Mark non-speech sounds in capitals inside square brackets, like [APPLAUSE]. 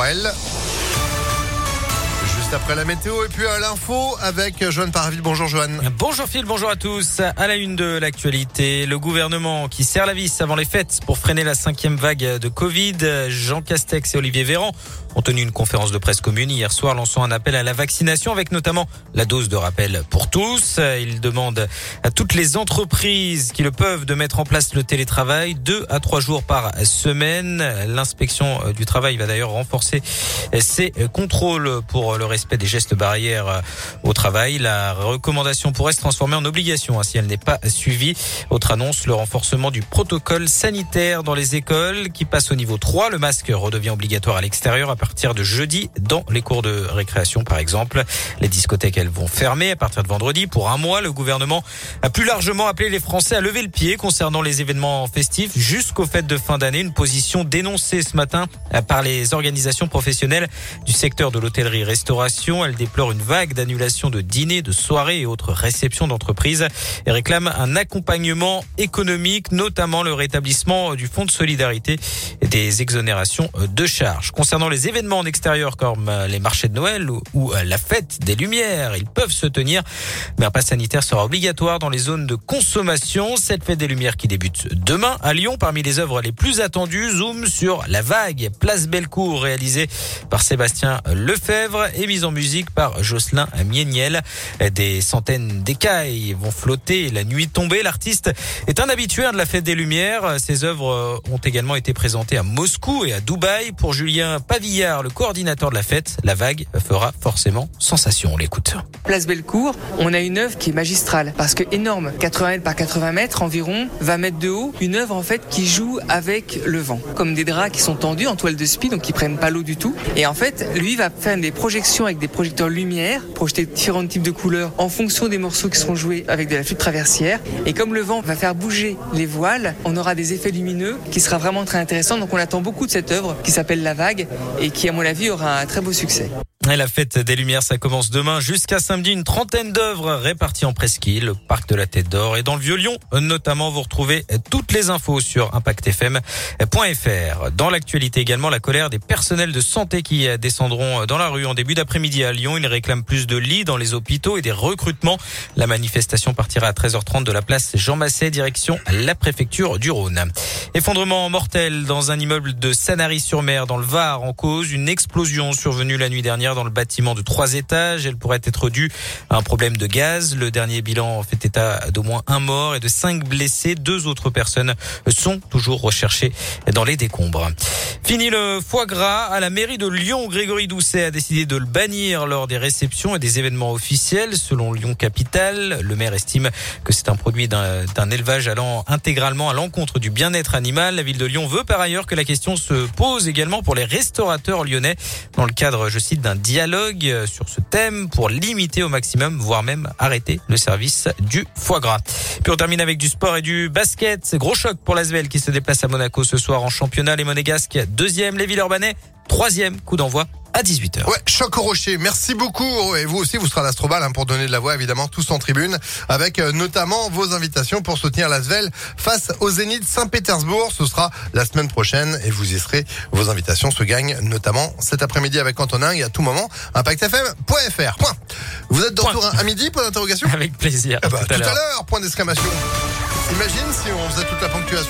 Joel. Après la météo et puis à l'info avec Joanne Parville. Bonjour Joanne. Bonjour Phil, bonjour à tous. À la une de l'actualité, le gouvernement qui serre la vis avant les fêtes pour freiner la cinquième vague de Covid. Jean Castex et Olivier Véran ont tenu une conférence de presse commune hier soir lançant un appel à la vaccination avec notamment la dose de rappel pour tous. Ils demandent à toutes les entreprises qui le peuvent de mettre en place le télétravail deux à trois jours par semaine. L'inspection du travail va d'ailleurs renforcer ses contrôles pour le respect des gestes barrières au travail. La recommandation pourrait se transformer en obligation hein, si elle n'est pas suivie. Autre annonce, le renforcement du protocole sanitaire dans les écoles qui passe au niveau 3. Le masque redevient obligatoire à l'extérieur partir de jeudi dans les cours de récréation par exemple. Les discothèques elles vont fermer à partir de vendredi pour un mois. Le gouvernement a plus largement appelé les Français à lever le pied concernant les événements festifs jusqu'aux fêtes de fin d'année. Une position dénoncée ce matin par les organisations professionnelles du secteur de l'hôtellerie-restauration. Elle déplore une vague d'annulation de dîners, de soirées et autres réceptions d'entreprises et réclame un accompagnement économique, notamment le rétablissement du fonds de solidarité et des exonérations de charges. Concernant les événements en extérieur comme les marchés de Noël ou, la fête des Lumières. Ils peuvent se tenir, mais un pass sanitaire sera obligatoire dans les zones de consommation. Cette fête des Lumières qui débute demain à Lyon. Parmi les œuvres les plus attendues, zoom sur La Vague, Place Bellecour, réalisée par Sébastien Lefebvre et mise en musique par Jocelyn Mieniel. Des centaines d'écailles vont flotter la nuit tombée. L'artiste est un habitué de la fête des Lumières. Ses œuvres ont également été présentées à Moscou et à Dubaï. Pour Julien Pavillon, le coordinateur de la fête, la vague fera forcément sensation. On l'écoute. Place Bellecour, on a une œuvre qui est magistrale parce que énorme, 80 mètres par 80 mètres environ, 20 mètres de haut, une œuvre en fait qui joue avec le vent, comme des draps qui sont tendus en toile de spi, donc qui prennent pas l'eau du tout. Et en fait, lui va faire des projections avec des projecteurs lumière, projeter différents types de couleurs en fonction des morceaux qui seront joués avec de la flûte traversière. Et comme le vent va faire bouger les voiles, on aura des effets lumineux qui sera vraiment très intéressant. Donc on attend beaucoup de cette œuvre qui s'appelle La Vague et qui, à mon avis, aura un très beau succès. La fête des Lumières, ça commence demain jusqu'à samedi. Une trentaine d'œuvres réparties en presqu'île, le parc de la Tête d'Or et dans le Vieux-Lyon. Notamment, vous retrouvez toutes les infos sur impactfm.fr. Dans l'actualité également, la colère des personnels de santé qui descendront dans la rue en début d'après-midi à Lyon. Ils réclament plus de lits dans les hôpitaux et des recrutements. La manifestation partira à 13h30 de la place Jean Masset, direction la préfecture du Rhône. Effondrement mortel dans un immeuble de Sanary-sur-Mer dans le Var en cause une explosion survenue la nuit dernière le bâtiment de trois étages. Elle pourrait être due à un problème de gaz. Le dernier bilan fait état d'au moins un mort et de cinq blessés. Deux autres personnes sont toujours recherchées dans les décombres. Fini le foie gras à la mairie de Lyon. Grégory Doucet a décidé de le bannir lors des réceptions et des événements officiels. Selon Lyon Capital, le maire estime que c'est un produit d'un élevage allant intégralement à l'encontre du bien-être animal. La ville de Lyon veut par ailleurs que la question se pose également pour les restaurateurs lyonnais dans le cadre, je cite, d'un dialogue sur ce thème pour limiter au maximum, voire même arrêter le service du foie gras. Puis on termine avec du sport et du basket. Gros choc pour l'Asvel qui se déplace à Monaco ce soir en championnat. Les Monégasques, deuxième. Les Villeurbanais, troisième. Coup d'envoi à 18h. Ouais, choc au rocher. Merci beaucoup. Et vous aussi, vous serez à l'Astrobal hein, pour donner de la voix, évidemment, tous en tribune, avec euh, notamment vos invitations pour soutenir l'Asvel face au Zénith Saint-Pétersbourg. Ce sera la semaine prochaine et vous y serez. Vos invitations se gagnent notamment cet après-midi avec Antonin et à tout moment, impactfm.fr. Point. Vous êtes de retour à midi, point d'interrogation [LAUGHS] Avec plaisir. Eh ben, tout à l'heure, point d'exclamation. Imagine si on faisait toute la ponctuation.